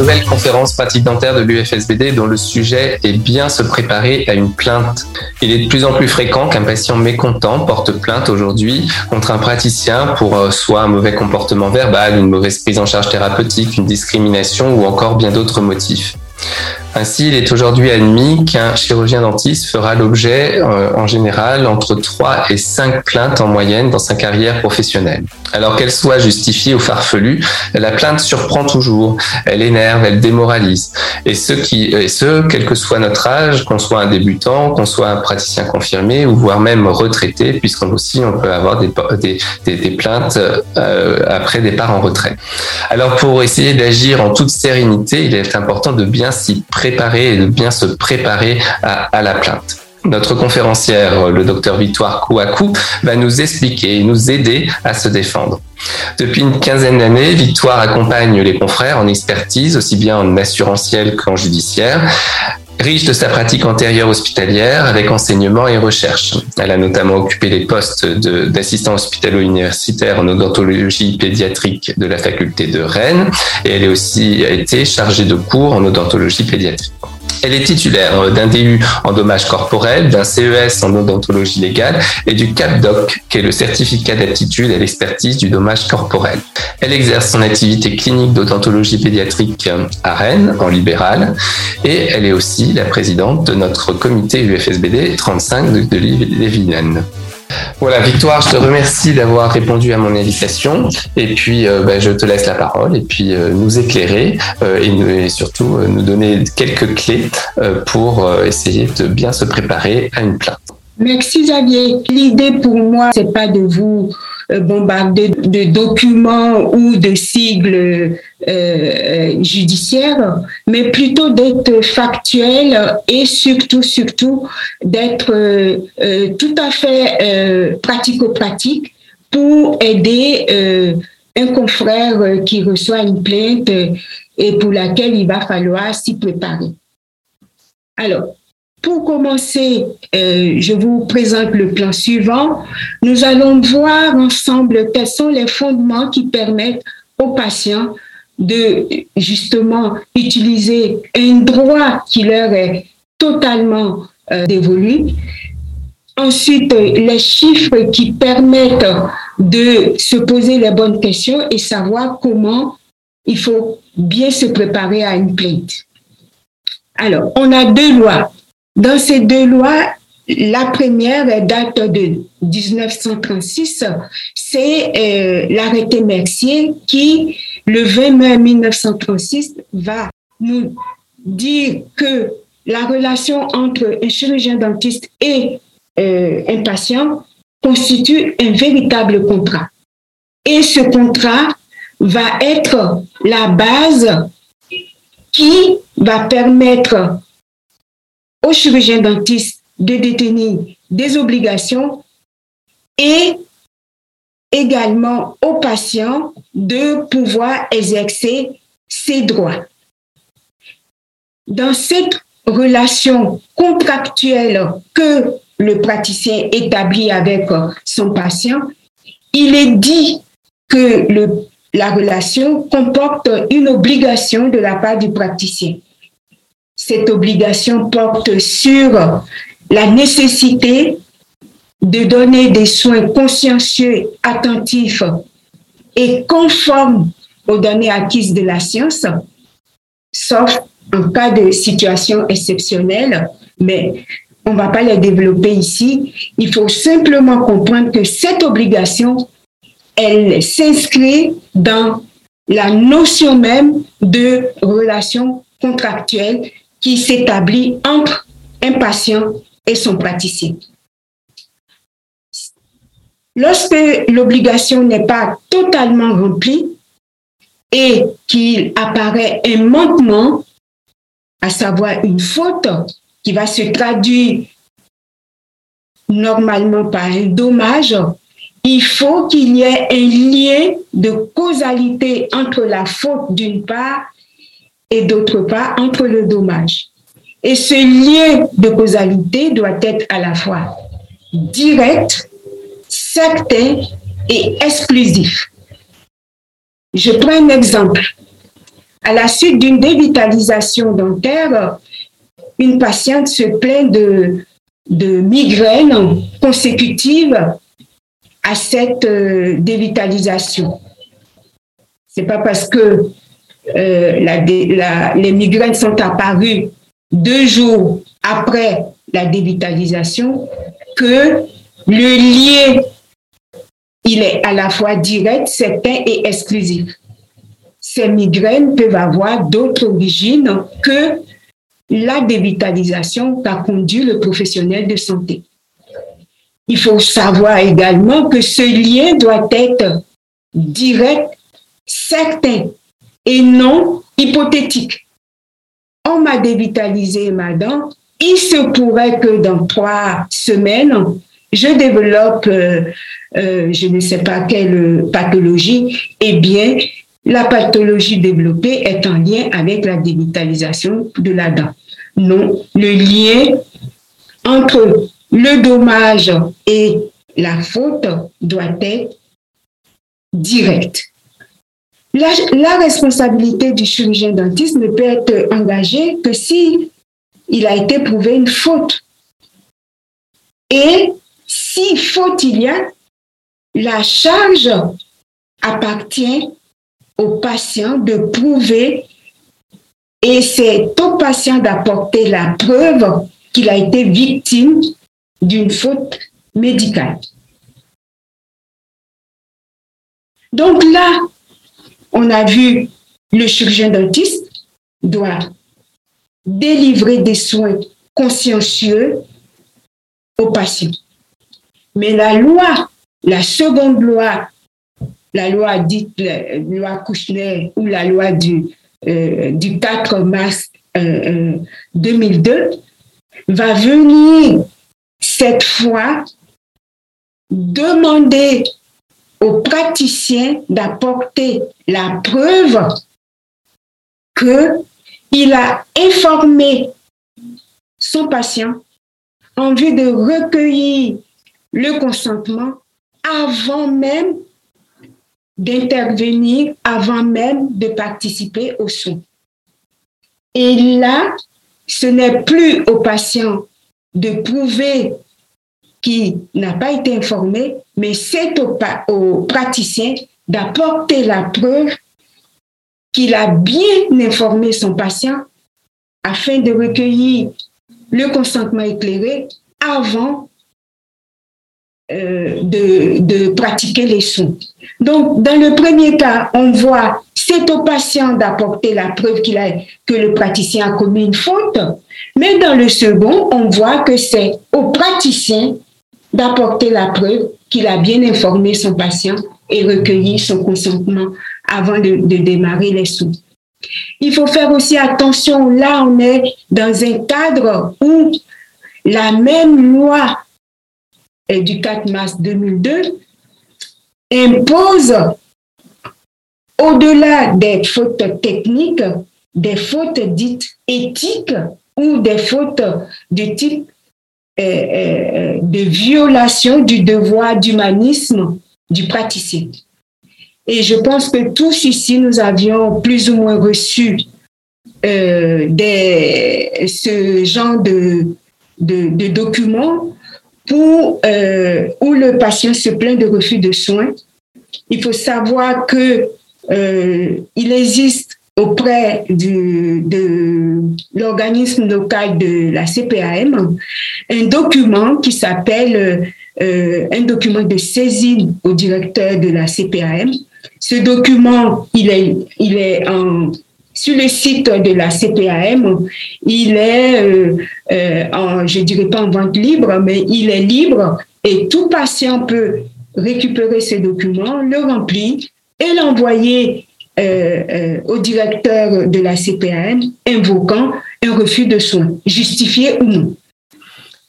nouvelle conférence pratique dentaire de l'UFSBD dont le sujet est bien se préparer à une plainte. Il est de plus en plus fréquent qu'un patient mécontent porte plainte aujourd'hui contre un praticien pour euh, soit un mauvais comportement verbal, une mauvaise prise en charge thérapeutique, une discrimination ou encore bien d'autres motifs. Ainsi, il est aujourd'hui admis qu'un chirurgien dentiste fera l'objet, euh, en général, entre 3 et 5 plaintes en moyenne dans sa carrière professionnelle. Alors qu'elle soit justifiée ou farfelue, la plainte surprend toujours, elle énerve, elle démoralise. Et ce, quel que soit notre âge, qu'on soit un débutant, qu'on soit un praticien confirmé ou voire même retraité, puisqu'on aussi on peut avoir des, plaintes euh, après départ en retrait. Alors pour essayer d'agir en toute sérénité, il est important de bien s'y préparer et de bien se préparer à, la plainte. Notre conférencière, le docteur Victoire Kouakou, va nous expliquer et nous aider à se défendre. Depuis une quinzaine d'années, Victoire accompagne les confrères en expertise, aussi bien en assurantiel qu'en judiciaire, riche de sa pratique antérieure hospitalière avec enseignement et recherche. Elle a notamment occupé les postes d'assistant hospitalo-universitaire en odontologie pédiatrique de la faculté de Rennes et elle a aussi été chargée de cours en odontologie pédiatrique. Elle est titulaire d'un DU en dommages corporels, d'un CES en odontologie légale et du CAPDOC, qui est le certificat d'aptitude à l'expertise du dommage corporel. Elle exerce son activité clinique d'odontologie pédiatrique à Rennes, en libéral, et elle est aussi la présidente de notre comité UFSBD 35 de, de voilà, Victoire, je te remercie d'avoir répondu à mon invitation. Et puis, euh, ben, je te laisse la parole et puis euh, nous éclairer euh, et, surtout nous donner quelques clés pour essayer de bien se préparer à une plainte. Merci Xavier. L'idée pour moi, c'est pas de vous euh, bombarder de documents ou de sigles euh, euh, judiciaires, mais plutôt d'être factuel et surtout, surtout d'être tout à fait pratico-pratique pour aider un confrère qui reçoit une plainte et pour laquelle il va falloir s'y préparer. Alors, pour commencer, euh, je vous présente le plan suivant. Nous allons voir ensemble quels sont les fondements qui permettent aux patients de justement utiliser un droit qui leur est totalement euh, dévolu. Ensuite, les chiffres qui permettent de se poser les bonnes questions et savoir comment il faut bien se préparer à une plainte. Alors, on a deux lois dans ces deux lois, la première date de 1936, c'est euh, l'arrêté Mercier qui, le 20 mai 1936, va nous dire que la relation entre un chirurgien dentiste et euh, un patient constitue un véritable contrat. Et ce contrat va être la base qui va permettre aux chirurgiens dentistes de détenir des obligations et également aux patients de pouvoir exercer ses droits. Dans cette relation contractuelle que le praticien établit avec son patient, il est dit que la relation comporte une obligation de la part du praticien cette obligation porte sur la nécessité de donner des soins consciencieux, attentifs et conformes aux données acquises de la science, sauf en cas de situation exceptionnelle, mais on ne va pas les développer ici. Il faut simplement comprendre que cette obligation, elle s'inscrit dans la notion même de relation contractuelle qui s'établit entre un patient et son praticien. Lorsque l'obligation n'est pas totalement remplie et qu'il apparaît un manquement, à savoir une faute qui va se traduire normalement par un dommage, il faut qu'il y ait un lien de causalité entre la faute d'une part et d'autre part entre le dommage. Et ce lien de causalité doit être à la fois direct, certain et exclusif. Je prends un exemple. à la suite d'une dévitalisation dentaire, une patiente se plaint de, de migraines consécutives à cette euh, dévitalisation. C'est pas parce que euh, les migraines sont apparues deux jours après la dévitalisation que le lien, il est à la fois direct, certain et exclusif. Ces migraines peuvent avoir d'autres origines que la dévitalisation qu'a conduit le professionnel de santé. Il faut savoir également que ce lien doit être direct, certain et non hypothétique. On m'a dévitalisé ma dent. Il se pourrait que dans trois semaines, je développe, euh, euh, je ne sais pas quelle pathologie. Eh bien, la pathologie développée est en lien avec la dévitalisation de la dent. Non, le lien entre le dommage et la faute doit être direct. La, responsabilité du chirurgien dentiste ne peut être engagée que si il a été prouvé une faute. Et si faute il y a, la charge appartient au patient de prouver et c'est au patient d'apporter la preuve qu'il a été victime d'une faute médicale. Donc là, on a vu le chirurgien dentiste doit délivrer des soins consciencieux aux patients. Mais la loi, la seconde loi, la loi dite loi Kouchner ou la loi du, euh, du 4 mars 2002, euh, euh, va venir cette fois demander aux praticiens d'apporter la preuve qu'il a informé son patient en vue de recueillir le consentement avant même d'intervenir, avant même de participer aux soins. Et là, ce n'est plus au patient de prouver qu'il n'a pas été informé, mais c'est au, praticien d'apporter la preuve qu'il a bien informé son patient afin de recueillir le consentement éclairé avant euh, de, de, pratiquer les soins. Donc, dans le premier cas, on voit c'est au patient d'apporter la preuve a, que le praticien a commis une faute, mais dans le second, on voit que c'est au praticien d'apporter la preuve qu'il a bien informé son patient et recueilli son consentement avant de, démarrer les soins. Il faut faire aussi attention, là on est dans un cadre où la même loi du 4 mars 2002 impose, au-delà des fautes techniques, des fautes dites éthiques ou des fautes de type euh, euh, de violation du devoir d'humanisme du praticien. Et je pense que tous ici, nous avions plus ou moins reçu euh, des, ce genre de, de, documents euh, où le patient se plaint de refus de soins. Il faut savoir que euh, il existe auprès de l'organisme local de la CPAM un document qui s'appelle euh, un document de saisine au directeur de la CPAM. Ce document, il est, il est en sur le site de la CPAM, il est, euh, euh, en, je dirais pas en vente libre, mais il est libre et tout patient peut récupérer ce document, le remplir et l'envoyer au directeur de la CPAM invoquant un refus de soins, justifié ou non.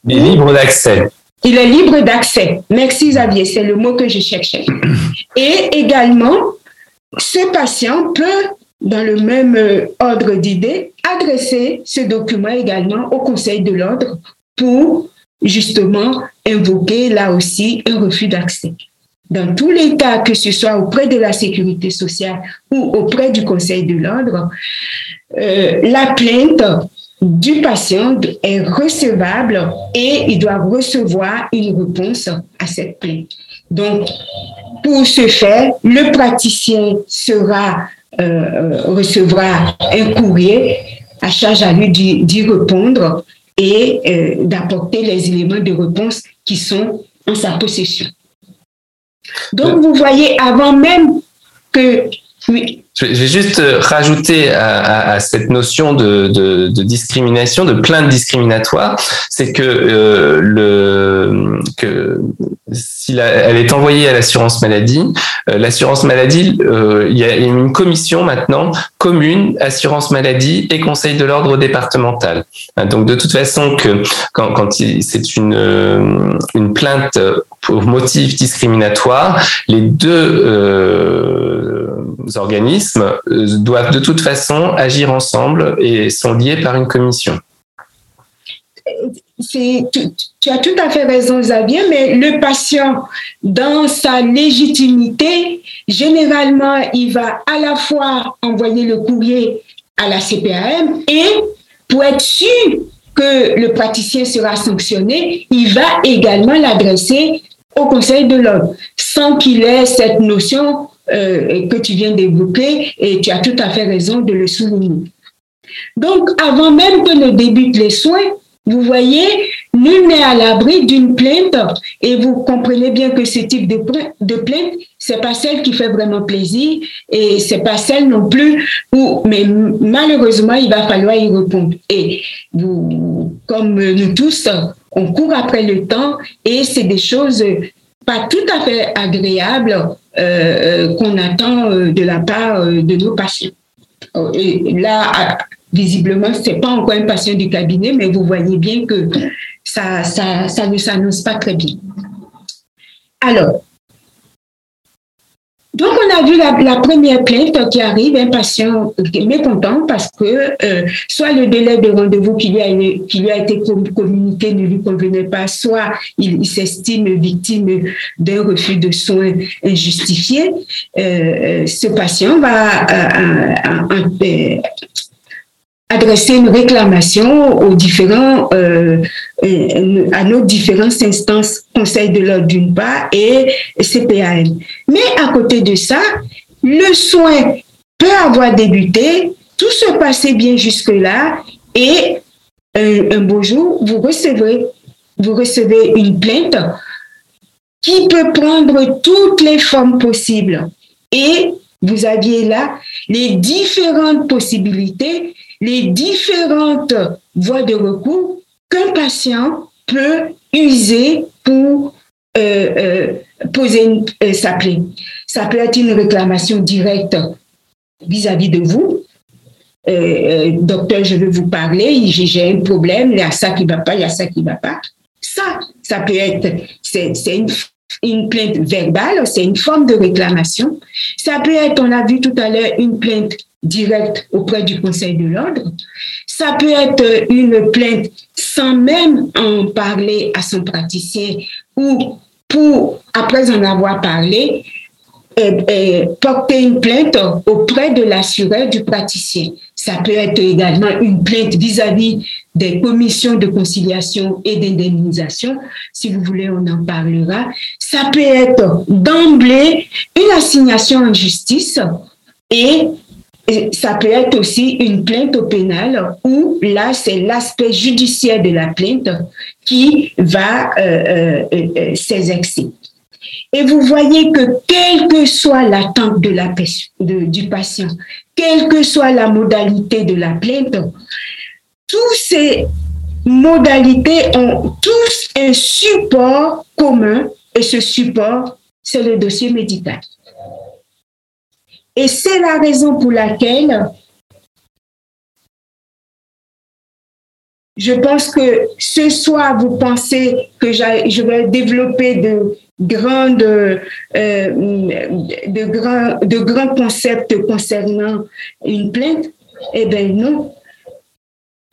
Il est libre d'accès. Il est libre d'accès. Merci Xavier, c'est le mot que je cherchais. Et également, ce patient peut dans le même euh, ordre d'idées, adresser ce document également au Conseil de l'ordre pour justement invoquer là aussi un refus d'accès. Dans tous les cas, que ce soit auprès de la sécurité sociale ou auprès du Conseil de l'ordre, euh, la plainte du patient est recevable et il doit recevoir une réponse à cette plainte. Donc, pour ce faire, le praticien sera euh, recevra un courrier à charge à lui d'y répondre et euh, d'apporter les éléments de réponse qui sont en sa possession. Donc, vous voyez, avant même que je vais juste euh, rajouter à, cette notion de, discrimination, de plainte discriminatoire, c'est que euh, le que si elle est envoyée à l'assurance maladie, euh, l'assurance maladie, il y a une commission maintenant commune assurance maladie et conseil de l'ordre départemental. Hein, donc de toute façon que quand, c'est une une plainte pour motif discriminatoire, les deux organismes euh, doivent de toute façon agir ensemble et sont liés par une commission. Tu, as tout à fait raison, Xavier, mais le patient, dans sa légitimité, généralement, il va à la fois envoyer le courrier à la CPAM et pour être sûr que le praticien sera sanctionné, il va également l'adresser au Conseil de l'ordre, sans qu'il ait cette notion euh, que tu viens d'évoquer et tu as tout à fait raison de le souligner. Donc, avant même que ne débutent les soins, vous voyez, nul n'est à l'abri d'une plainte et vous comprenez bien que ce type de, de plainte, c'est pas celle qui fait vraiment plaisir et c'est pas celle non plus où, mais malheureusement, il va falloir y répondre. Et vous, comme nous tous, on court après le temps et c'est des choses pas tout à fait agréables euh, euh, qu'on attend euh, de la part de nos patients. Et là, visiblement, ce n'est pas encore un patient du cabinet, mais vous voyez bien que ça, ça, ça ne s'annonce pas très bien. Alors, donc, on a vu la, première plainte qui arrive, un patient mécontent parce que euh, soit le délai de rendez-vous qui lui a, qui lui a été communiqué ne lui convenait pas, soit il, s'estime victime d'un refus de soins injustifié. Euh, euh ce patient va adresser une réclamation aux différents, euh, euh, à nos différentes instances, Conseil de l'ordre d'une part et CPAM. Mais à côté de ça, le soin peut avoir débuté, tout se passait bien jusque-là et un, un beau jour, vous recevez, vous recevez une plainte qui peut prendre toutes les formes possibles. Et vous aviez là les différentes possibilités les différentes voies de recours qu'un patient peut user pour euh, euh, poser une, euh, sa plainte. Ça peut être une réclamation directe vis-à-vis de vous. docteur, je veux vous parler, j'ai un problème, il y a ça qui ne va pas, il y a ça qui ne va pas. Ça, ça peut être, c'est une, une plainte verbale, c'est une forme de réclamation. Ça peut être, on a vu tout à l'heure, une plainte direct auprès du Conseil de l'ordre. Ça peut être une plainte sans même en parler à son praticien ou pour, après en avoir parlé, euh, euh, porter une plainte auprès de l'assureur du praticien. Ça peut être également une plainte vis-à-vis des commissions de conciliation et d'indemnisation. Si vous voulez, on en parlera. Ça peut être d'emblée une assignation en justice et ça peut être aussi une plainte au pénal où là, c'est l'aspect judiciaire de la plainte qui va euh, euh, euh, s'exercer. Et vous voyez que quelle que soit l'attente de la, du patient, quelle que soit la modalité de la plainte, tous ces modalités ont tous un support commun et ce support, c'est le dossier médical. Et c'est la raison pour laquelle je pense que ce soir, vous pensez que je vais développer de euh, de, grands, de grands concepts concernant une plainte? Eh bien non,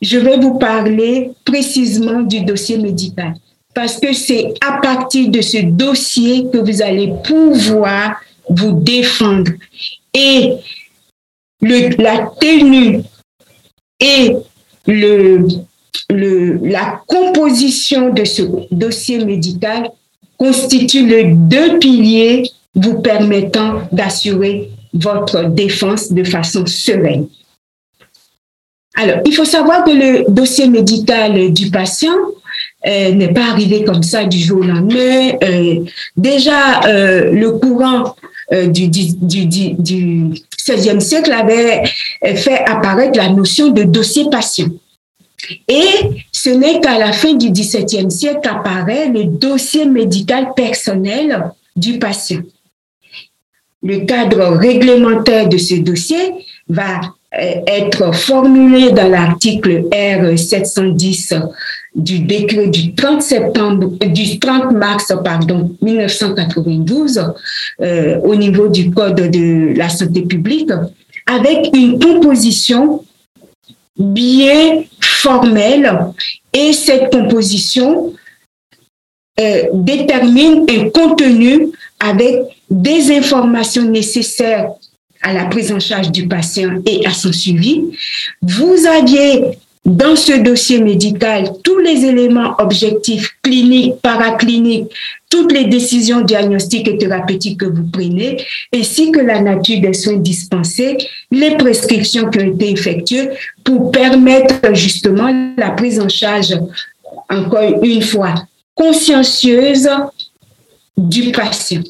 je vais vous parler précisément du dossier médical. parce que c'est à partir de ce dossier que vous allez pouvoir vous défendre. Et la tenue et la composition de ce dossier médical constituent les deux piliers vous permettant d'assurer votre défense de façon sereine. Alors, il faut savoir que le dossier médical du patient euh, n'est pas arrivé comme ça du jour au lendemain. Euh, déjà, euh, le courant du, du, du, du 16e siècle avait fait apparaître la notion de dossier patient. Et ce n'est qu'à la fin du XVIIe siècle qu'apparaît le dossier médical personnel du patient. Le cadre réglementaire de ce dossier va être formulé dans l'article R 710 du décret du 30 septembre, du 30 mars, pardon, 1992, euh, au niveau du code de la santé publique, avec une composition bien formelle. Et cette composition euh, détermine un contenu avec des informations nécessaires à la prise en charge du patient et à son suivi. Vous aviez dans ce dossier médical tous les éléments objectifs, cliniques, paracliniques, toutes les décisions diagnostiques et thérapeutiques que vous prenez, ainsi que la nature des soins dispensés, les prescriptions qui ont été effectuées pour permettre justement la prise en charge, encore une fois, consciencieuse du patient.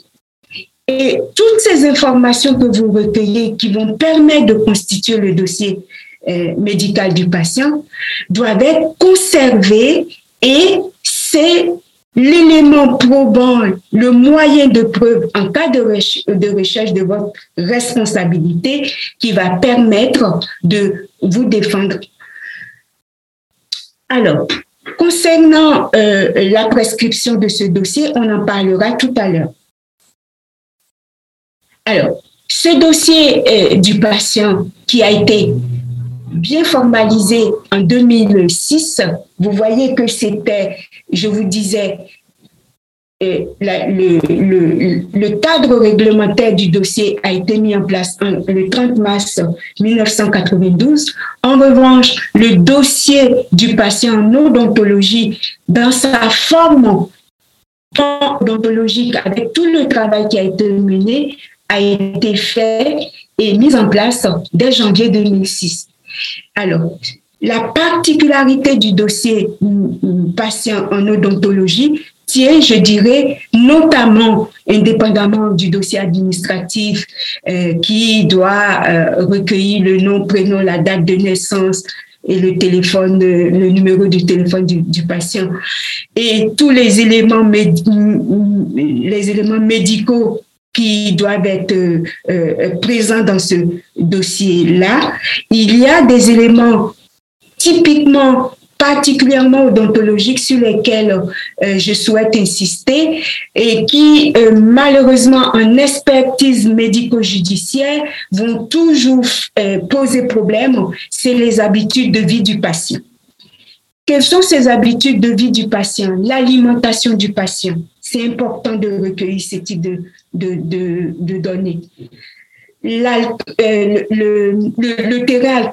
Et toutes ces informations que vous recueillez qui vont permettre de constituer le dossier euh, médical du patient doivent être conservées et c'est l'élément probant, le moyen de preuve en cas de, recherche de votre responsabilité qui va permettre de vous défendre. Alors, concernant euh, la prescription de ce dossier, on en parlera tout à l'heure. Alors, ce dossier euh, du patient qui a été bien formalisé en 2006, vous voyez que c'était, je vous disais, euh, le, cadre réglementaire du dossier a été mis en place le 30 mars 1992. En revanche, le dossier du patient en odontologie, dans sa forme odontologique, avec tout le travail qui a été mené, a été fait et mis en place dès janvier 2006. Alors, la particularité du dossier patient en odontologie tient, je dirais, notamment, indépendamment du dossier administratif euh, qui doit euh, recueillir le nom, prénom, la date de naissance, et le téléphone, le numéro du téléphone du, du patient et tous les éléments, les éléments médicaux qui doivent être euh, euh, présents dans ce dossier-là. Il y a des éléments typiquement particulièrement odontologiques sur lesquels euh, je souhaite insister et qui, malheureusement, en expertise médico-judiciaire, vont toujours poser problème, c'est les habitudes de vie du patient. Quelles sont ces habitudes de vie du patient L'alimentation du patient? C'est important de recueillir ce type de, de, données. Euh, le, le, terrain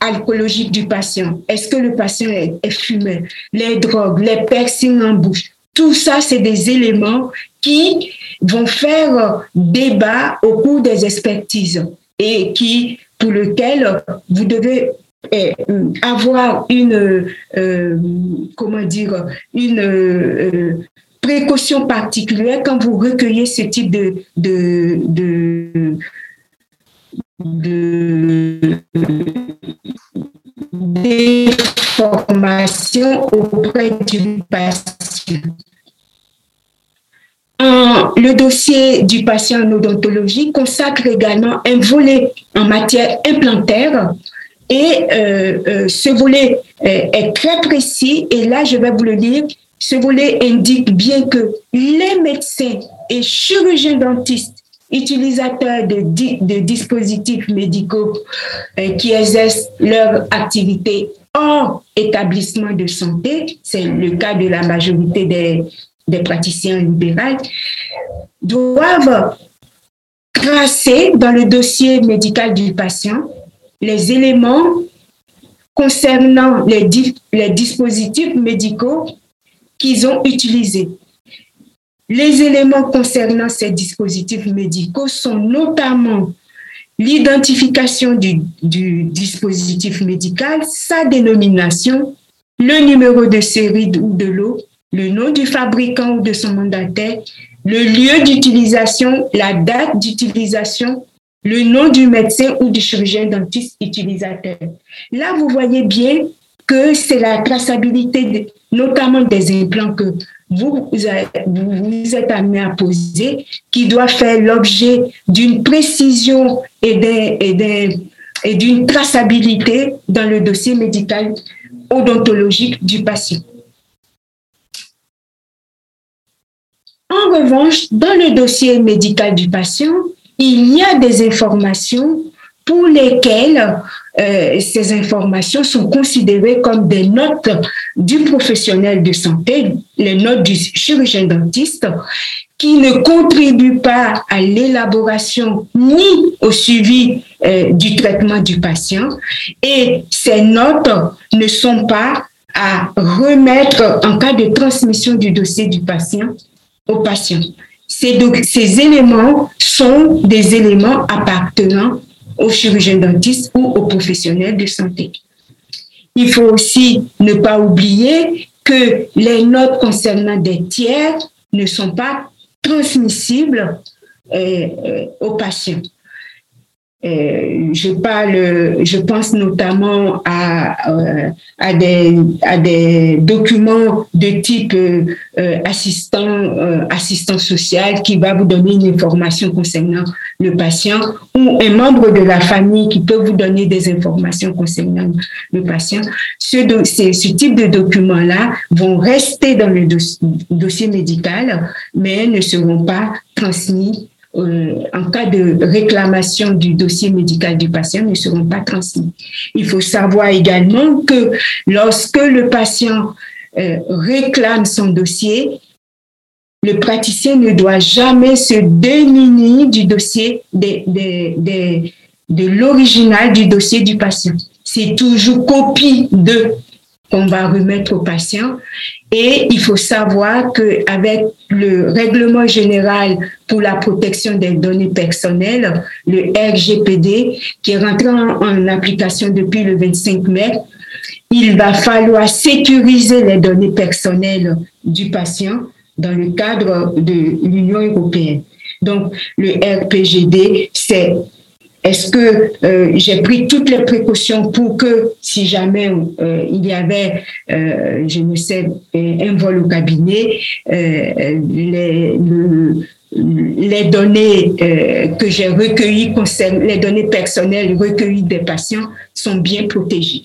alcoolique du patient. Est-ce que le patient est, fumeur? Les drogues, les piercings en bouche. Tout ça, c'est des éléments qui vont faire débat au cours des expertises et qui, pour lequel vous devez euh, avoir une, euh, comment dire, une précaution particulière quand vous recueillez ce type de, de, de, auprès du patient. Le dossier du patient en odontologie consacre également un volet en matière implantaire et euh, euh, ce volet euh, est très précis. Et là je vais vous le dire ce volet indique bien que les médecins et chirurgiens dentistes utilisateurs de, dispositifs médicaux qui exercent leur activité hors établissement de santé, c'est le cas de la majorité des, des praticiens libéraux, doivent tracer dans le dossier médical du patient les éléments concernant les, les dispositifs médicaux qu'ils ont utilisés. Les éléments concernant ces dispositifs médicaux sont notamment l'identification du, du, dispositif médical, sa dénomination, le numéro de série ou de lot, le nom du fabricant ou de son mandataire, le lieu d'utilisation, la date d'utilisation, le nom du médecin ou du chirurgien dentiste utilisateur. Là, vous voyez bien que c'est la traçabilité, notamment des implants que vous, vous êtes amené à poser, qui doit faire l'objet d'une précision et d'une traçabilité dans le dossier médical odontologique du patient. En revanche, dans le dossier médical du patient, il y a des informations pour lesquelles euh, ces informations sont considérées comme des notes du professionnel de santé, les notes du chirurgien dentiste, qui ne contribuent pas à l'élaboration ni au suivi euh, du traitement du patient. Et ces notes ne sont pas à remettre en cas de transmission du dossier du patient au patient. Ces, éléments sont des éléments appartenant au chirurgien dentiste ou aux professionnels de santé. Il faut aussi ne pas oublier que les notes concernant des tiers ne sont pas transmissibles euh, euh, aux patients. Euh, je parle, je pense notamment à, euh, à, des, à des documents de type euh, assistant, assistant social qui va vous donner une information concernant le patient ou un membre de la famille qui peut vous donner des informations concernant le patient. Ce, ce type de documents-là vont rester dans le dossier médical, mais ne seront pas transmis en cas de réclamation du dossier médical du patient ne seront pas transmis. Il faut savoir également que lorsque le patient euh, réclame son dossier, le praticien ne doit jamais se démunir du dossier de, de l'original du dossier du patient. C'est toujours copie de qu'on va remettre au patient. Et il faut savoir qu'avec le règlement général pour la protection des données personnelles, le RGPD, qui est rentré en, application depuis le 25 mai, il va falloir sécuriser les données personnelles du patient dans le cadre de l'Union européenne. Donc, le RPGD, c'est est-ce que euh, j'ai pris toutes les précautions pour que si jamais euh, il y avait, euh, je ne sais, un vol au cabinet, les, données que j'ai recueillies, les données personnelles recueillies des patients sont bien protégées.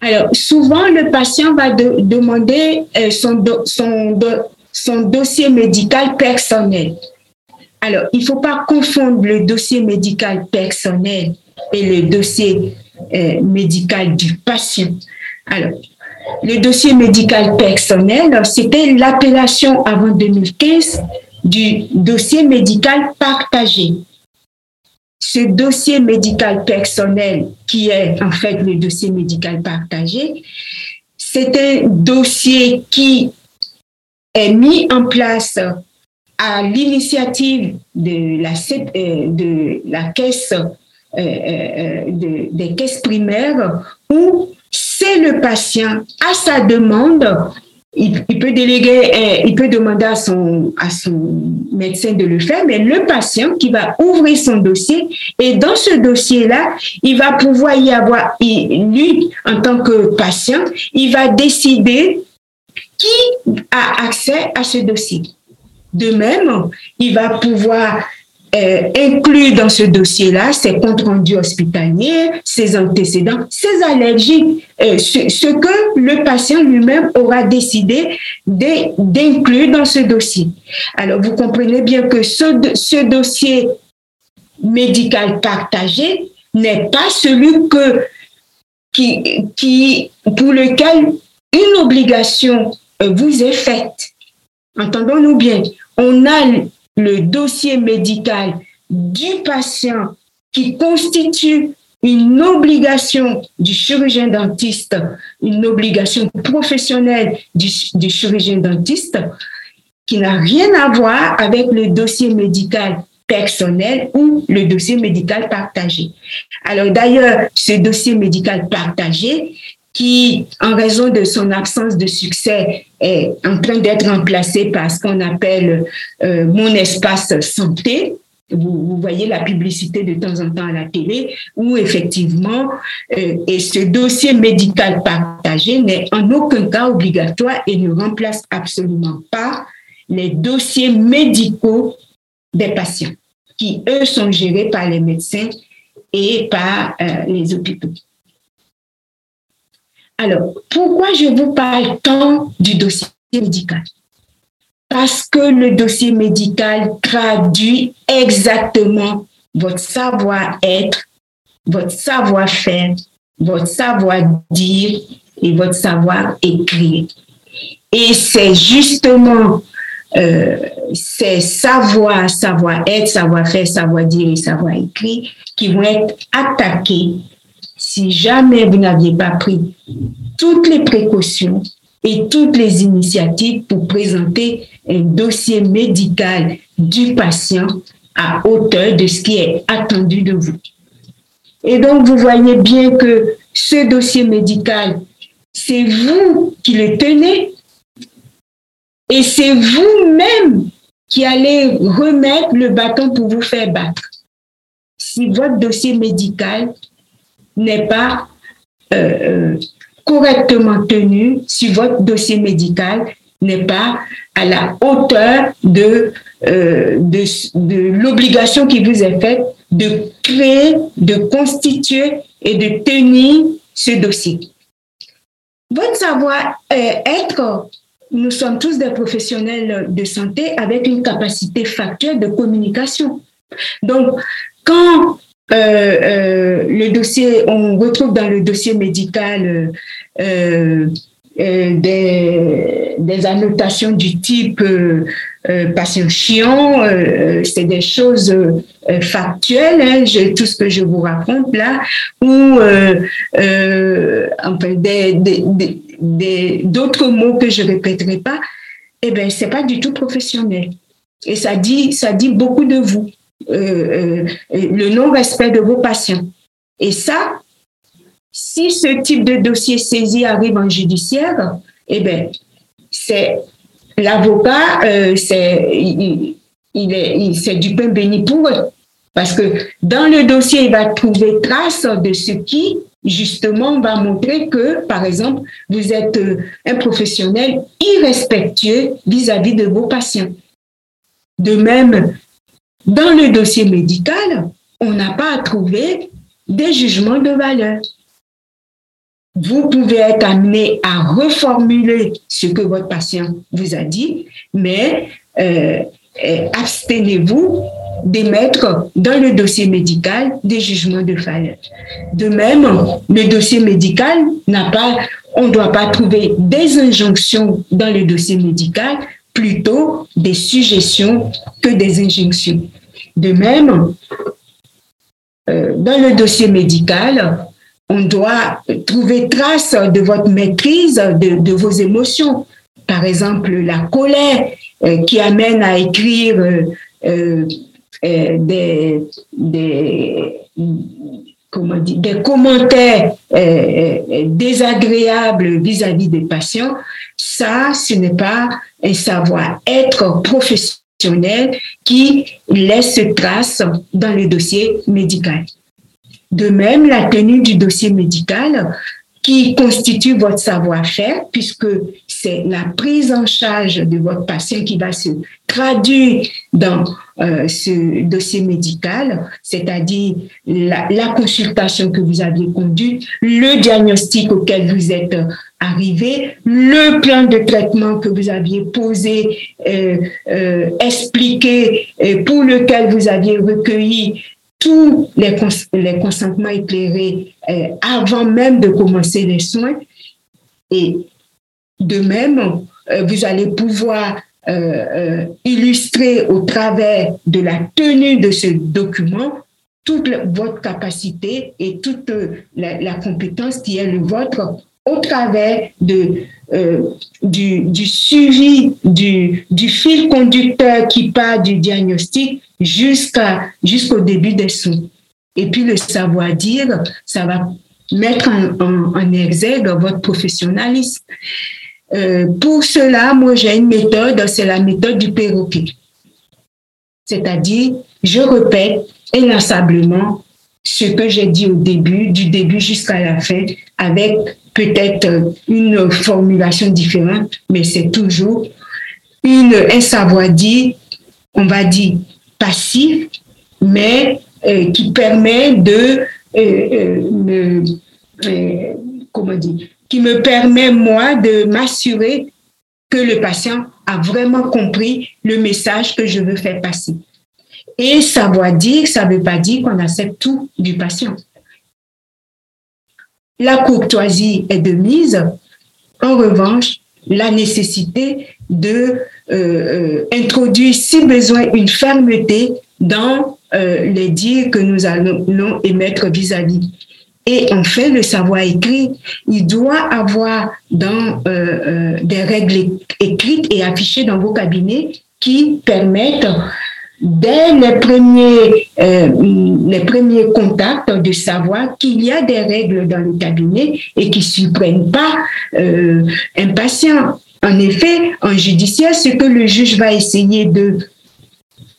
Alors, souvent, le patient va demander son dossier médical personnel. Alors, il ne faut pas confondre le dossier médical personnel et le dossier euh, médical du patient. Alors, le dossier médical personnel, c'était l'appellation avant 2015 du dossier médical partagé. Ce dossier médical personnel, qui est en fait le dossier médical partagé, c'est un dossier qui est mis en place à l'initiative de la, euh, de la caisse euh, euh, des caisses primaires où c'est le patient à sa demande il, peut déléguer, il peut demander à son, à son médecin de le faire, mais le patient qui va ouvrir son dossier et dans ce dossier-là, il va pouvoir y avoir, lui, en tant que patient, il va décider qui a accès à ce dossier. De même, il va pouvoir euh, inclure dans ce dossier-là ses comptes rendus hospitaliers, ses antécédents, ses allergies, euh, ce, que le patient lui-même aura décidé d'inclure dans ce dossier. Alors, vous comprenez bien que ce, dossier médical partagé n'est pas celui que, qui, qui, pour lequel une obligation vous est faite. Entendons-nous bien. On a le dossier médical du patient qui constitue une obligation du chirurgien dentiste, une obligation professionnelle du, chirurgien dentiste qui n'a rien à voir avec le dossier médical personnel ou le dossier médical partagé. Alors d'ailleurs, ce dossier médical partagé, qui, en raison de son absence de succès, est en train d'être remplacé par ce qu'on appelle euh, mon espace santé. Vous, voyez la publicité de temps en temps à la télé, où effectivement, euh, et ce dossier médical partagé n'est en aucun cas obligatoire et ne remplace absolument pas les dossiers médicaux des patients, qui, eux, sont gérés par les médecins et par euh, les hôpitaux. Alors, pourquoi je vous parle tant du dossier médical? Parce que le dossier médical traduit exactement votre savoir-être, votre savoir-faire, votre savoir-dire et votre savoir-écrire. Et c'est justement euh, ces savoir, savoir-être, savoir-faire, savoir-dire et savoir-écrire qui vont être attaqués si jamais vous n'aviez pas pris toutes les précautions et toutes les initiatives pour présenter un dossier médical du patient à hauteur de ce qui est attendu de vous. Et donc, vous voyez bien que ce dossier médical, c'est vous qui le tenez et c'est vous-même qui allez remettre le bâton pour vous faire battre. Si votre dossier médical n'est pas euh, euh, correctement tenu, si votre dossier médical n'est pas à la hauteur de, euh, de, de l'obligation qui vous est faite de créer, de constituer et de tenir ce dossier. Votre savoir-être, nous sommes tous des professionnels de santé avec une capacité factuelle de communication. Donc, quand le dossier, on retrouve dans le dossier médical euh, des, des, annotations du type patient chiant, c'est des choses factuelles, hein, tout ce que je vous raconte là, ou enfin, d'autres mots que je répéterai pas, eh ben c'est pas du tout professionnel. Et ça dit, ça dit beaucoup de vous. Euh, euh, le non-respect de vos patients. Et ça, si ce type de dossier saisi arrive en judiciaire, eh bien, c'est l'avocat, euh, c'est il, il c'est du pain béni pour eux. Parce que dans le dossier, il va trouver trace de ce qui, justement, va montrer que, par exemple, vous êtes un professionnel irrespectueux vis-à-vis -vis de vos patients. De même, dans le dossier médical, on n'a pas à trouver des jugements de valeur. Vous pouvez être amené à reformuler ce que votre patient vous a dit, mais euh, euh, abstenez-vous d'émettre dans le dossier médical des jugements de valeur. De même, le dossier médical n'a pas, on ne doit pas trouver des injonctions dans le dossier médical plutôt des suggestions que des injonctions. De même, euh, dans le dossier médical, on doit trouver trace de votre maîtrise de, vos émotions. Par exemple, la colère euh, qui amène à écrire euh, des, des, des commentaires désagréables vis-à-vis des patients, ça, ce n'est pas un savoir-être professionnel qui laisse trace dans le dossier médical. De même, la tenue du dossier médical qui constitue votre savoir-faire, puisque c'est la prise en charge de votre patient qui va se traduire dans euh, ce dossier médical, c'est-à-dire la, consultation que vous aviez conduite, le diagnostic auquel vous êtes arrivé, le plan de traitement que vous aviez posé, euh, euh, expliqué, pour lequel vous aviez recueilli tous les, les consentements éclairés euh, avant même de commencer les soins. Et de même, euh, vous allez pouvoir euh, illustrer au travers de la tenue de ce document toute votre capacité et toute la, la compétence qui est le vôtre au travers de, euh, du, du, suivi du, du, fil conducteur qui part du diagnostic jusqu'à jusqu'au début des soins. Et puis le savoir-dire, ça va mettre en, en, exergue votre professionnalisme. Euh, pour cela, moi j'ai une méthode, c'est la méthode du perroquet. C'est-à-dire, je répète inlassablement ce que j'ai dit au début, du début jusqu'à la fin, avec peut-être une formulation différente, mais c'est toujours une, un savoir-dire, on va dire, passif, mais euh, qui permet de euh, euh, euh, comment dire, qui me permet moi de m'assurer que le patient a vraiment compris le message que je veux faire passer. Et savoir dire, ça ne veut pas dire qu'on accepte tout du patient. La courtoisie est de mise. En revanche, la nécessité de euh, euh, introduire, si besoin, une fermeté dans euh, les dires que nous allons émettre vis-à-vis. Et enfin, le savoir écrit, il doit avoir des règles écrites et affichées dans vos cabinets qui permettent dès les premiers, euh, les premiers contacts de savoir qu'il y a des règles dans le cabinet et qui ne surprennent pas euh, un patient. En effet, en judiciaire, ce que le juge va essayer de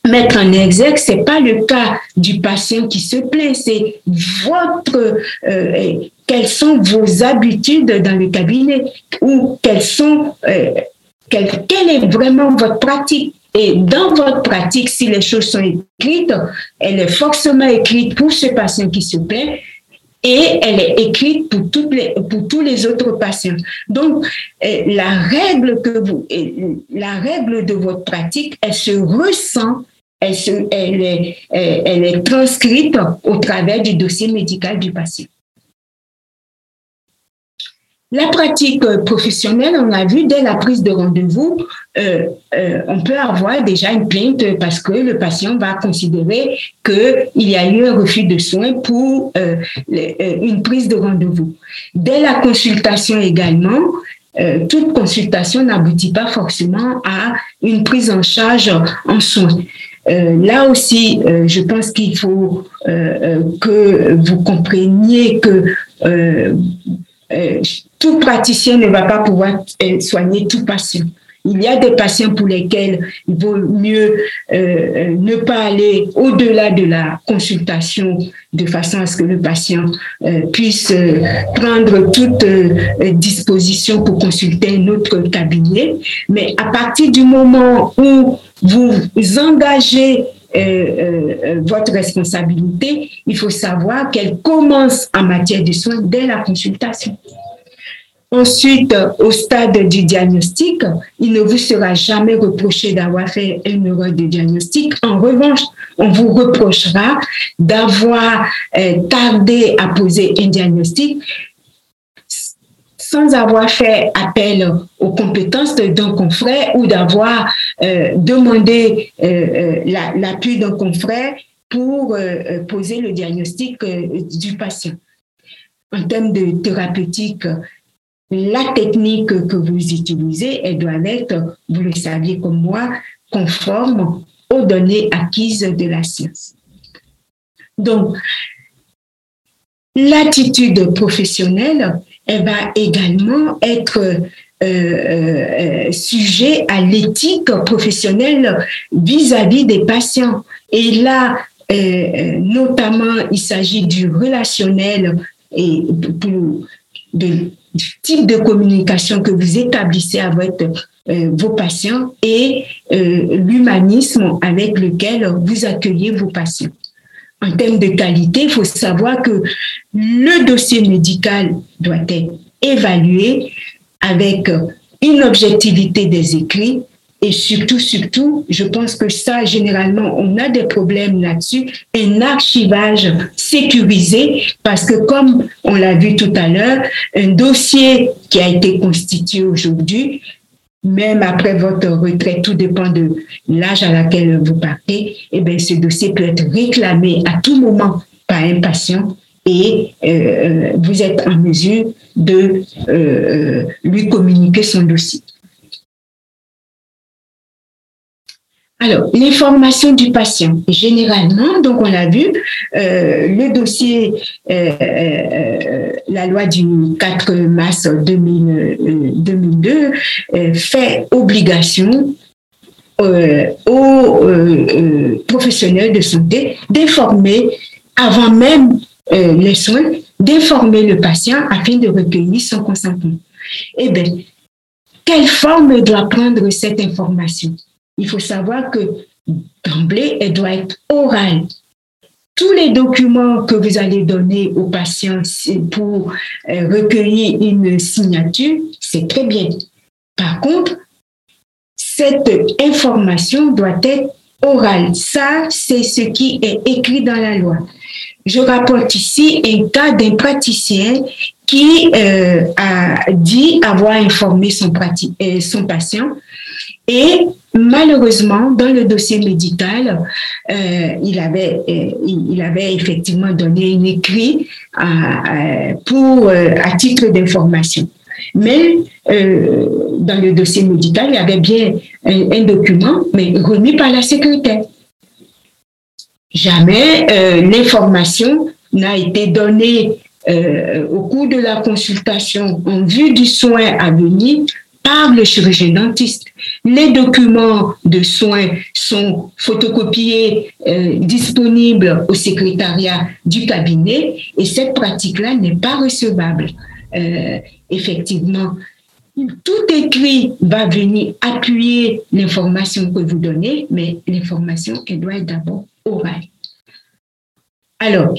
mettre en exergue, c'est pas le cas du patient qui se plaît, c'est votre euh, quelles sont vos habitudes dans le cabinet ou quelles sont euh, quelle est vraiment votre pratique et dans votre pratique, si les choses sont écrites, elle est forcément écrite pour ce patient qui se plaît et elle est écrite pour, les, pour tous les autres patients. Donc, euh, la règle que vous, euh, la règle de votre pratique, elle se ressent, elle, se, elle, est, elle est transcrite au travers du dossier médical du patient. La pratique professionnelle, on a vu dès la prise de rendez-vous, euh, euh, on peut avoir déjà une plainte parce que le patient va considérer qu'il y a eu un refus de soins pour euh, euh une prise de rendez-vous. Dès la consultation également, euh, toute consultation n'aboutit pas forcément à une prise en charge en soins. Euh, là aussi, euh, je pense qu'il faut que vous compreniez que tout praticien ne va pas pouvoir euh, soigner tout patient. Il y a des patients pour lesquels il vaut mieux euh, euh, ne pas aller au-delà de la consultation de façon à ce que le patient euh, puisse euh, prendre toute euh, disposition pour consulter un autre cabinet. Mais à partir du moment où vous engagez votre responsabilité, il faut savoir qu'elle commence en matière de soins dès la consultation. Ensuite, au stade du diagnostic, il ne vous sera jamais reproché d'avoir fait une erreur de diagnostic. En revanche, on vous reprochera d'avoir euh, tardé à poser un diagnostic sans avoir fait appel aux compétences d'un confrère ou d'avoir euh, demandé euh, euh l'appui d'un confrère pour poser le diagnostic du patient. En termes de thérapeutique, la technique que vous utilisez, elle doit être, vous le saviez comme moi, conforme aux données acquises de la science. Donc, l'attitude professionnelle, elle va également être euh, euh, sujet à l'éthique professionnelle vis-à-vis -vis des patients. Et là, euh, notamment, il s'agit du relationnel et du type de communication que vous établissez avec vos patients et l'humanisme avec lequel vous accueillez vos patients. En termes de qualité, il faut savoir que le dossier médical doit être évalué avec une objectivité des écrits. Et surtout, surtout, je pense que ça, généralement, on a des problèmes là-dessus, un archivage sécurisé, parce que comme on l'a vu tout à l'heure, un dossier qui a été constitué aujourd'hui, même après votre retraite, tout dépend de l'âge à laquelle vous partez, eh ce dossier peut être réclamé à tout moment par un patient et euh, vous êtes en mesure de euh, lui communiquer son dossier. Alors, l'information du patient. Généralement, donc on l'a vu, euh, le dossier, euh, euh, la loi du 4 mars 2002 fait obligation aux professionnels de santé d'informer avant même les soins, d'informer le patient afin de recueillir son consentement. Eh bien, quelle forme doit prendre cette information? Il faut savoir que d'emblée, elle doit être orale. Tous les documents que vous allez donner aux patients pour euh, recueillir une signature, c'est très bien. Par contre, cette information doit être Ça, c'est ce qui est écrit dans la loi. Je rapporte ici un cas d'un praticien qui euh, a dit avoir informé son, euh, son patient et malheureusement, dans le dossier médical, euh, il, avait, effectivement donné un écrit pour, à titre d'information. Mais euh, dans le dossier médical, il y avait bien un, document, mais remis par la secrétaire. Jamais euh, l'information n'a été donnée euh, au cours de la consultation en vue du soin à venir par le chirurgien dentiste. Les documents de soins sont photocopiés, disponibles au secrétariat du cabinet et cette pratique-là n'est pas recevable. Euh, effectivement, tout écrit va venir appuyer l'information que vous donnez, mais l'information, elle doit être d'abord orale. Alors,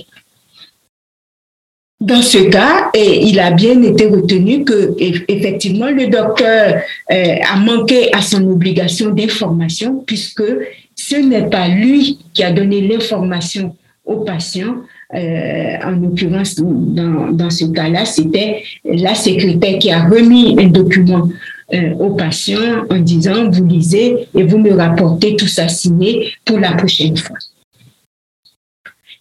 dans ce cas, et il a bien été retenu que effectivement le docteur euh, a manqué à son obligation d'information puisque ce n'est pas lui qui a donné l'information au patient. Euh, en l'occurrence, dans, dans ce cas-là, c'était la secrétaire qui a remis un document euh, au patient en disant, vous lisez et vous me rapportez tout ça signé pour la prochaine fois.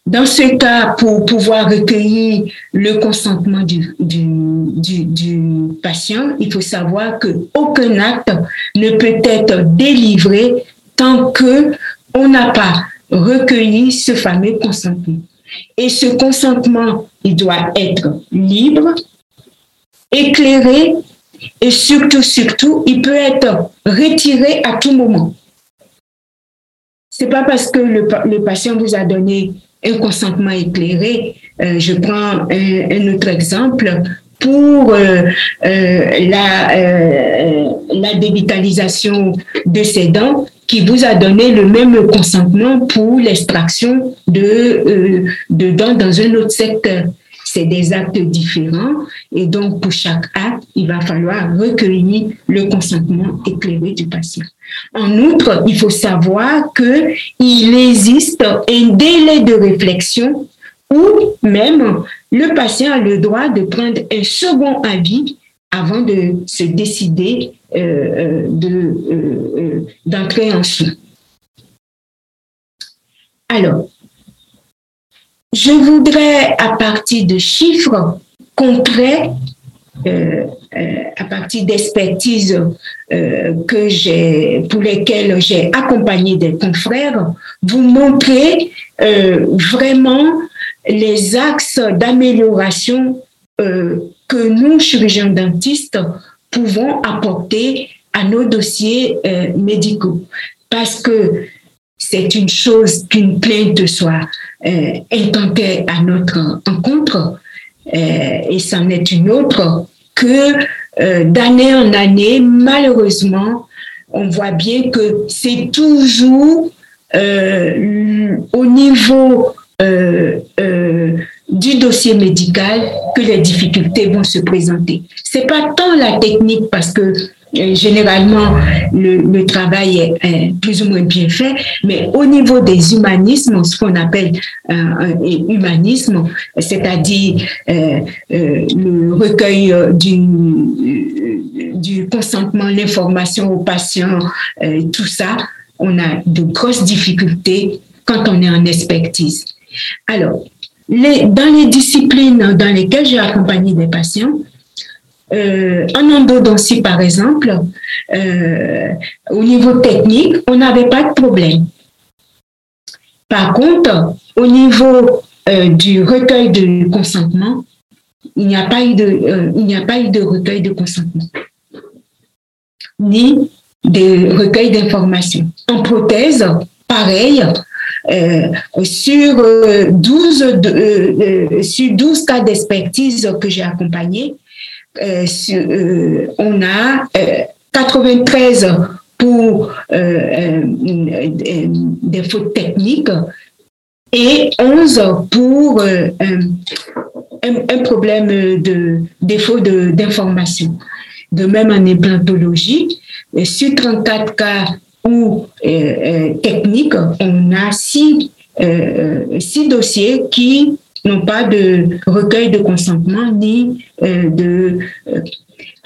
Dans ce cas, pour pouvoir recueillir le consentement du, du, du, patient, il faut savoir qu'aucun acte ne peut être délivré tant que on n'a pas recueilli ce fameux consentement. Et ce consentement, il doit être libre, éclairé et surtout, surtout, il peut être retiré à tout moment. C'est pas parce que le, le patient vous a donné un consentement éclairé. Euh, je prends un, autre exemple pour euh, euh, la, la dévitalisation de ses dents qui vous a donné le même consentement pour l'extraction de, de dents dans un autre secteur c'est des actes différents et donc pour chaque acte, il va falloir recueillir le consentement éclairé du patient. En outre, il faut savoir que il existe un délai de réflexion où même le patient a le droit de prendre un second avis avant de se décider de, d'entrer en soin. Alors, je voudrais, à partir de chiffres concrets, euh, euh, à partir d'expertises euh, pour lesquelles j'ai accompagné des confrères, vous montrer vraiment les axes d'amélioration que nous, chirurgiens dentistes, pouvons apporter à nos dossiers médicaux. Parce que c'est une chose qu'une plainte soit euh, intentée à notre encontre, euh, et c'en est une autre que euh, d'année en année, malheureusement, on voit bien que c'est toujours au niveau du dossier médical que les difficultés vont se présenter. C'est pas tant la technique parce que euh, généralement le, travail est, plus ou moins bien fait, mais au niveau des humanismes, ce qu'on appelle euh, un humanisme, c'est-à-dire euh, euh, le recueil du, du consentement, l'information aux patients, tout ça, on a de grosses difficultés quand on est en expertise. Alors, dans les disciplines dans lesquelles j'ai accompagné des patients, euh, en endodontie, par exemple, euh, au niveau technique, on n'avait pas de problème. Par contre, au niveau euh, du recueil de consentement, il n'y a pas eu de, euh, il n'y a pas eu de recueil de consentement, ni de recueil d'informations. En prothèse, pareil, euh, sur, 12, euh, 12 cas d'expertise que j'ai accompagnés, euh, euh, on a 93 euh, pour des fautes techniques et 11 pour un, problème de défaut d'information. De, même en implantologie, sur 34 cas ou techniques, on a six, six dossiers qui n'ont pas de recueil de consentement ni euh, de euh,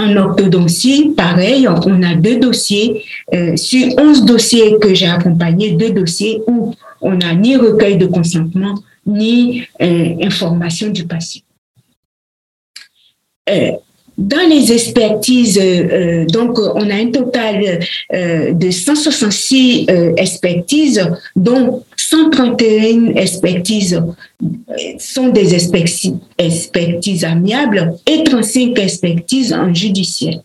en orthodontie, pareil, on a deux dossiers. Euh, sur 11 dossiers que j'ai accompagnés, deux dossiers où on n'a ni recueil de consentement ni information du patient. Dans les expertises, euh, donc on a un total euh, de 166 euh, expertises, dont 131 expertises sont des expertises, amiables et 35 expertises en judiciaire.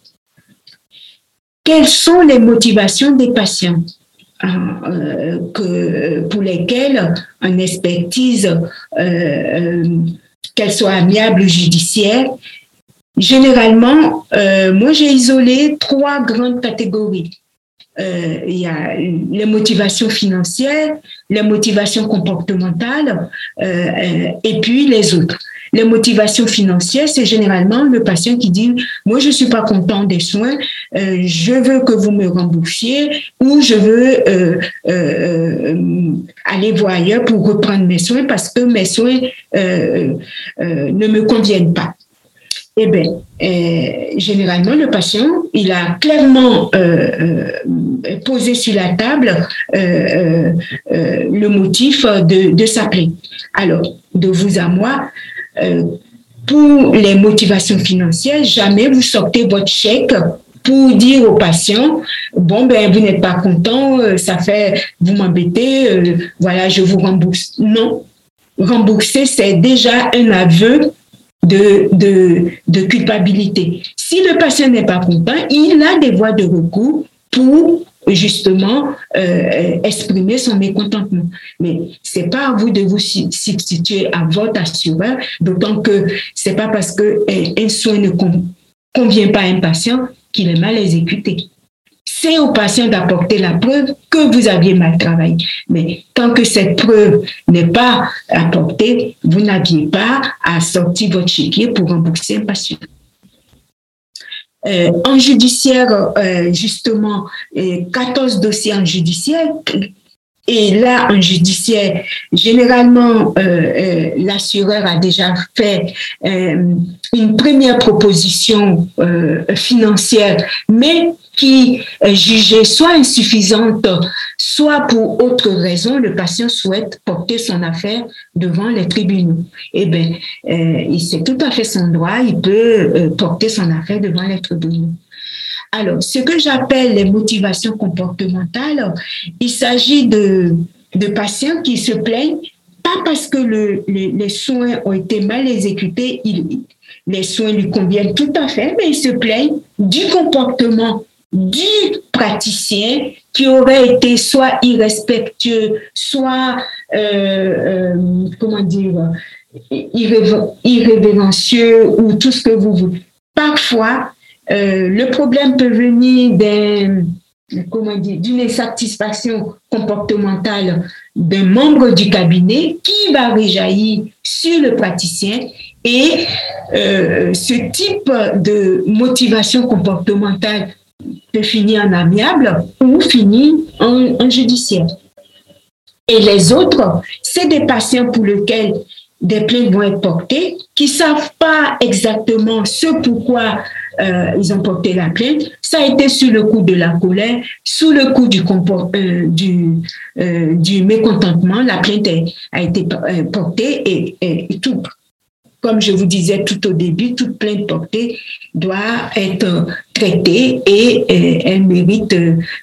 Quelles sont les motivations des patients pour lesquelles une expertise, qu'elle soit amiable ou judiciaire, Généralement, euh, moi j'ai isolé trois grandes catégories. Euh, il y a les motivations financières, les motivations comportementales euh, et puis les autres. Les motivations financières, c'est généralement le patient qui dit moi je suis pas content des soins, je veux que vous me remboursiez ou je veux aller voir ailleurs pour reprendre mes soins parce que mes soins ne me conviennent pas. Eh bien, euh, généralement, le patient, il a clairement euh, euh, posé sur la table le motif de, de sa plaie. Alors, de vous à moi, pour les motivations financières, jamais vous sortez votre chèque pour dire au patient, bon, ben, vous n'êtes pas content, ça fait, vous m'embêtez, voilà, je vous rembourse. Non. Rembourser, c'est déjà un aveu de, de, culpabilité. Si le patient n'est pas content, il a des voies de recours pour justement euh, exprimer son mécontentement. Mais c'est pas à vous de vous substituer à votre assureur, d'autant que c'est pas parce que un soin ne convient pas à un patient qu'il est mal exécuté c'est au patient d'apporter la preuve que vous aviez mal travaillé. Mais tant que cette preuve n'est pas apportée, vous n'aviez pas à sortir votre chéquier pour rembourser un patient. Euh, en judiciaire, euh, justement, 14 dossiers en judiciaire, et là, en judiciaire, généralement, euh, l'assureur a déjà fait une première proposition financière, mais qui est jugée soit insuffisante, soit pour autre raison, le patient souhaite porter son affaire devant les tribunaux. Eh bien, euh, c'est tout à fait son droit, il peut euh, porter son affaire devant les tribunaux. Alors, ce que j'appelle les motivations comportementales, il s'agit de, de patients qui se plaignent, pas parce que le, les soins ont été mal exécutés, les soins lui conviennent tout à fait, mais ils se plaignent du comportement du praticien qui aurait été soit irrespectueux, soit, euh, euh, comment dire, irrévérencieux ou tout ce que vous voulez. Parfois, euh, le problème peut venir d'une insatisfaction comportementale d'un membre du cabinet qui va réjaillir sur le praticien et euh, ce type de motivation comportementale peut finir en amiable ou finir en, en judiciaire. Et les autres, c'est des patients pour lesquels des plaintes vont être portées, qui savent pas exactement ce pourquoi euh, ils ont porté la plainte. Ça a été sous le coup de la colère, sous le coup du, euh, euh, du mécontentement. La plainte a, été portée et, tout, comme je vous disais tout au début, toute plainte portée doit être traitée et, elle mérite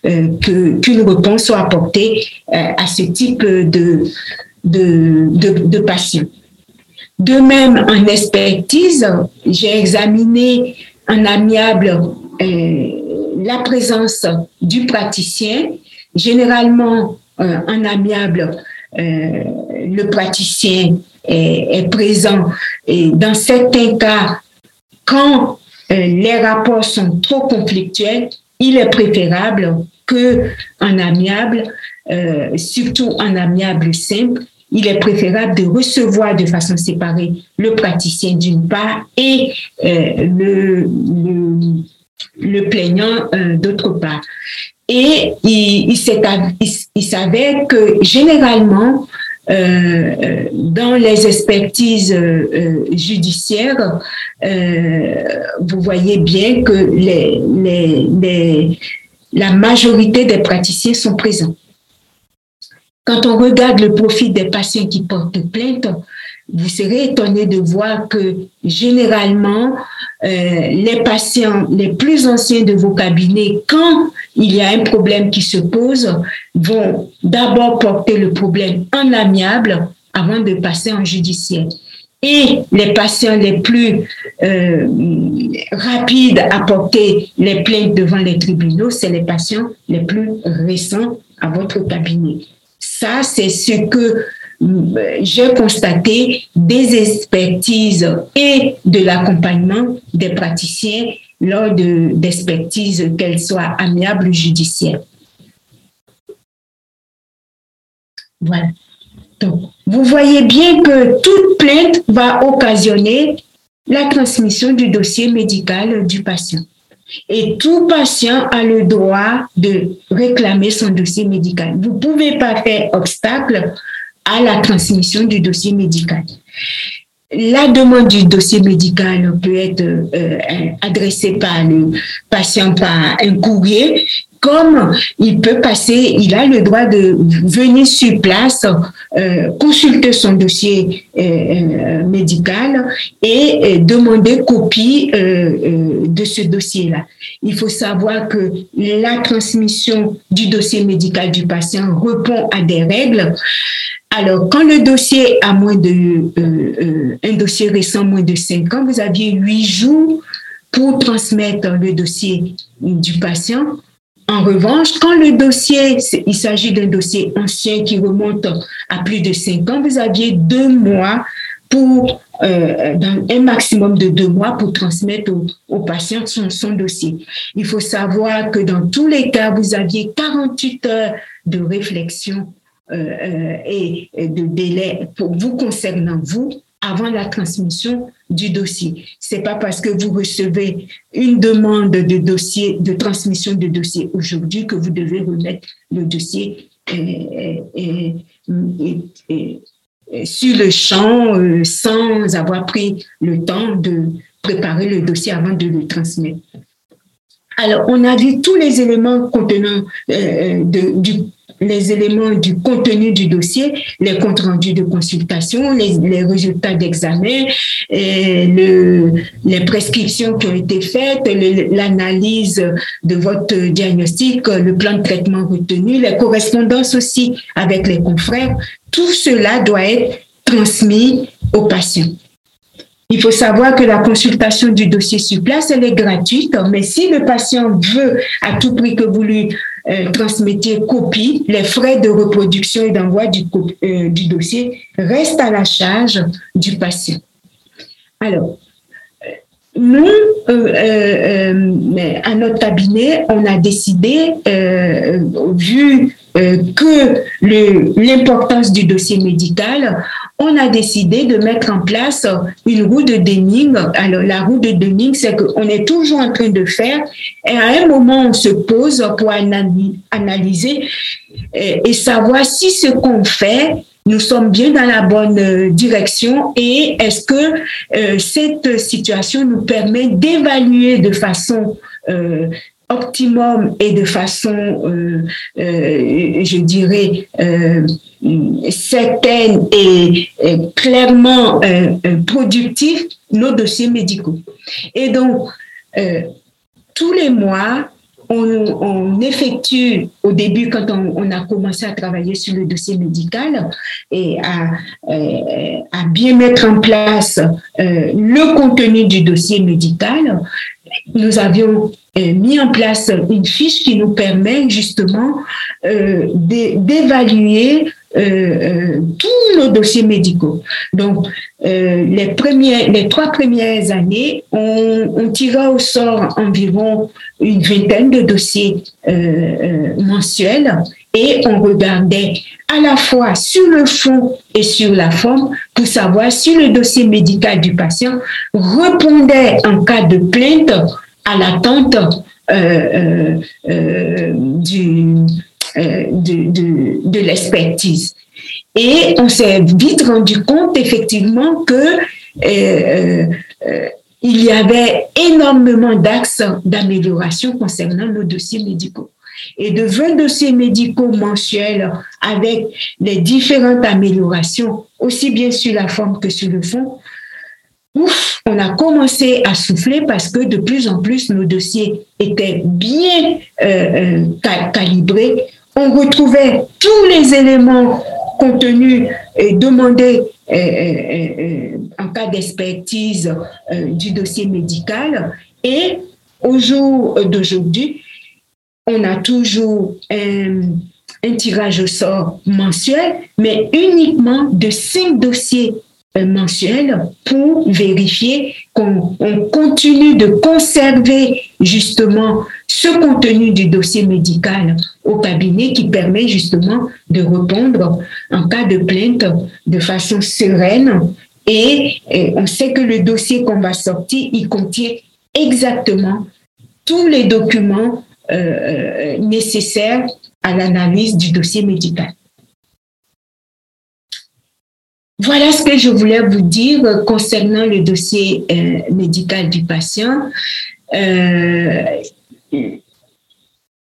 qu'une réponse soit apportée à ce type de, de, de, de patient. De même, en expertise, j'ai examiné en amiable euh, la présence du praticien. Généralement, euh, en amiable, euh, le praticien est, présent et dans certains cas, quand les rapports sont trop conflictuels, il est préférable que en amiable, surtout en amiable simple, il est préférable de recevoir de façon séparée le praticien d'une part et euh, le, plaignant euh, d'autre part. Et il, s'avère que généralement, euh, dans les expertises judiciaires, vous voyez bien que la majorité des praticiens sont présents. Quand on regarde le profil des patients qui portent plainte, vous serez étonné de voir que généralement, euh, les patients les plus anciens de vos cabinets, quand il y a un problème qui se pose, vont d'abord porter le problème en amiable avant de passer en judiciaire. Et les patients les plus euh, rapides à porter les plaintes devant les tribunaux, c'est les patients les plus récents à votre cabinet. Ça, c'est ce que euh, j'ai constaté des expertises et de l'accompagnement des praticiens lors d'expertises, qu'elles soient amiables ou judiciaires. Voilà. Donc, vous voyez bien que toute plainte va occasionner la transmission du dossier médical du patient. Et tout patient a le droit de réclamer son dossier médical. Vous ne pouvez pas faire obstacle à la transmission du dossier médical. La demande du dossier médical peut être euh, adressée par le patient par un courrier comme il peut passer, il a le droit de venir sur place, euh, consulter son dossier euh, euh médical et demander copie de ce dossier-là. Il faut savoir que la transmission du dossier médical du patient répond à des règles. Alors, quand le dossier a moins de, un dossier récent moins de 5 ans, vous aviez 8 jours pour transmettre le dossier du patient en revanche, quand le dossier, il s'agit d'un dossier ancien qui remonte à plus de cinq ans, vous aviez deux mois pour, euh, un maximum de deux mois pour transmettre au, patient son, dossier. Il faut savoir que dans tous les cas, vous aviez 48 heures de réflexion euh, euh, et de délai pour vous concernant vous avant la transmission du dossier. C'est pas parce que vous recevez une demande de dossier, de transmission de dossier aujourd'hui que vous devez remettre le dossier et, sur le champ euh, sans avoir pris le temps de préparer le dossier avant de le transmettre. Alors, on a vu tous les éléments contenant euh, du les éléments du contenu du dossier, les comptes rendus de consultation, les, résultats d'examen, le, les prescriptions qui ont été faites, l'analyse de votre diagnostic, le plan de traitement retenu, les correspondances aussi avec les confrères. Tout cela doit être transmis aux patients. Il faut savoir que la consultation du dossier sur place, elle est gratuite, mais si le patient veut à tout prix que vous lui euh, transmettiez copie, les frais de reproduction et d'envoi euh, du dossier restent à la charge du patient. Alors, nous, à notre cabinet, on a décidé, vu que l'importance du dossier médical, on a décidé de mettre en place une roue de Denning. Alors, la roue de Denning, c'est qu'on est toujours en train de faire et à un moment, on se pose pour analyser et savoir si ce qu'on fait nous sommes bien dans la bonne euh, direction et est-ce que euh, cette situation nous permet d'évaluer de façon euh, optimum et de façon, je dirais, certaine et, clairement productive nos dossiers médicaux. Et donc, tous les mois, on, effectue au début, quand on, a commencé à travailler sur le dossier médical et à, euh, bien mettre en place euh, le contenu du dossier médical, nous avions euh, mis en place une fiche qui nous permet justement d'évaluer tous nos dossiers médicaux. Donc, les, premiers, les trois premières années, on, on tira au sort environ une vingtaine de dossiers euh, euh, mensuels et on regardait à la fois sur le fond et sur la forme pour savoir si le dossier médical du patient répondait en cas de plainte à l'attente euh, du, de, de l'expertise. Et on s'est vite rendu compte effectivement que il y avait énormément d'axes d'amélioration concernant nos dossiers médicaux. Et de 20 dossiers médicaux mensuels avec les différentes améliorations, aussi bien sur la forme que sur le fond, ouf, on a commencé à souffler parce que de plus en plus nos dossiers étaient bien euh, euh, calibrés. On retrouvait tous les éléments contenus et demandés euh, euh, euh, en cas d'expertise du dossier médical. Et au jour d'aujourd'hui, on a toujours un, un, tirage au sort mensuel, mais uniquement de cinq dossiers mensuels pour vérifier qu'on continue de conserver justement ce contenu du dossier médical au cabinet qui permet justement de répondre en cas de plainte de façon sereine. Et, on sait que le dossier qu'on va sortir, il contient exactement tous les documents euh, euh, nécessaires à l'analyse du dossier médical. Voilà ce que je voulais vous dire concernant le dossier euh, médical du patient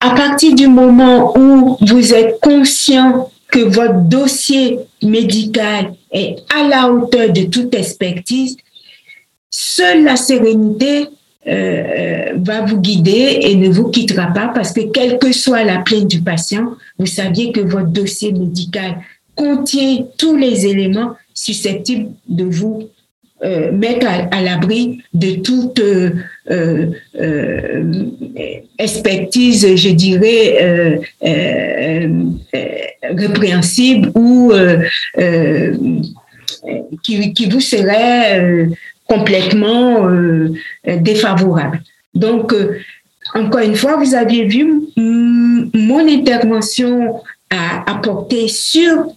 à partir du moment où vous êtes conscient que votre dossier médical est à la hauteur de toute expertise, seule la sérénité euh, va vous guider et ne vous quittera pas parce que quelle que soit la plainte du patient, vous saviez que votre dossier médical contient tous les éléments susceptibles de vous euh, mettre à, l'abri de toute euh, euh, expertise, je dirais, répréhensible ou qui, qui, vous serait complètement défavorable. Donc, encore une fois, vous aviez vu mon intervention à apporter sur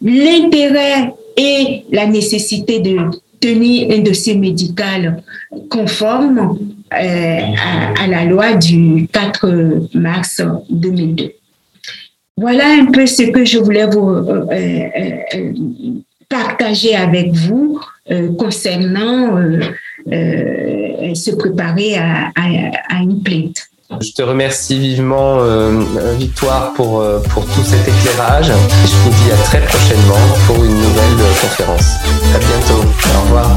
l'intérêt et la nécessité de tenir un dossier médical conforme euh, à, la loi du 4 mars 2002. Voilà un peu ce que je voulais vous euh, euh, partager avec vous concernant se préparer à, à, une plainte. Je te remercie vivement, Victoire, pour, pour tout cet éclairage. Je vous dis à très prochainement pour une nouvelle conférence. À bientôt. Au revoir.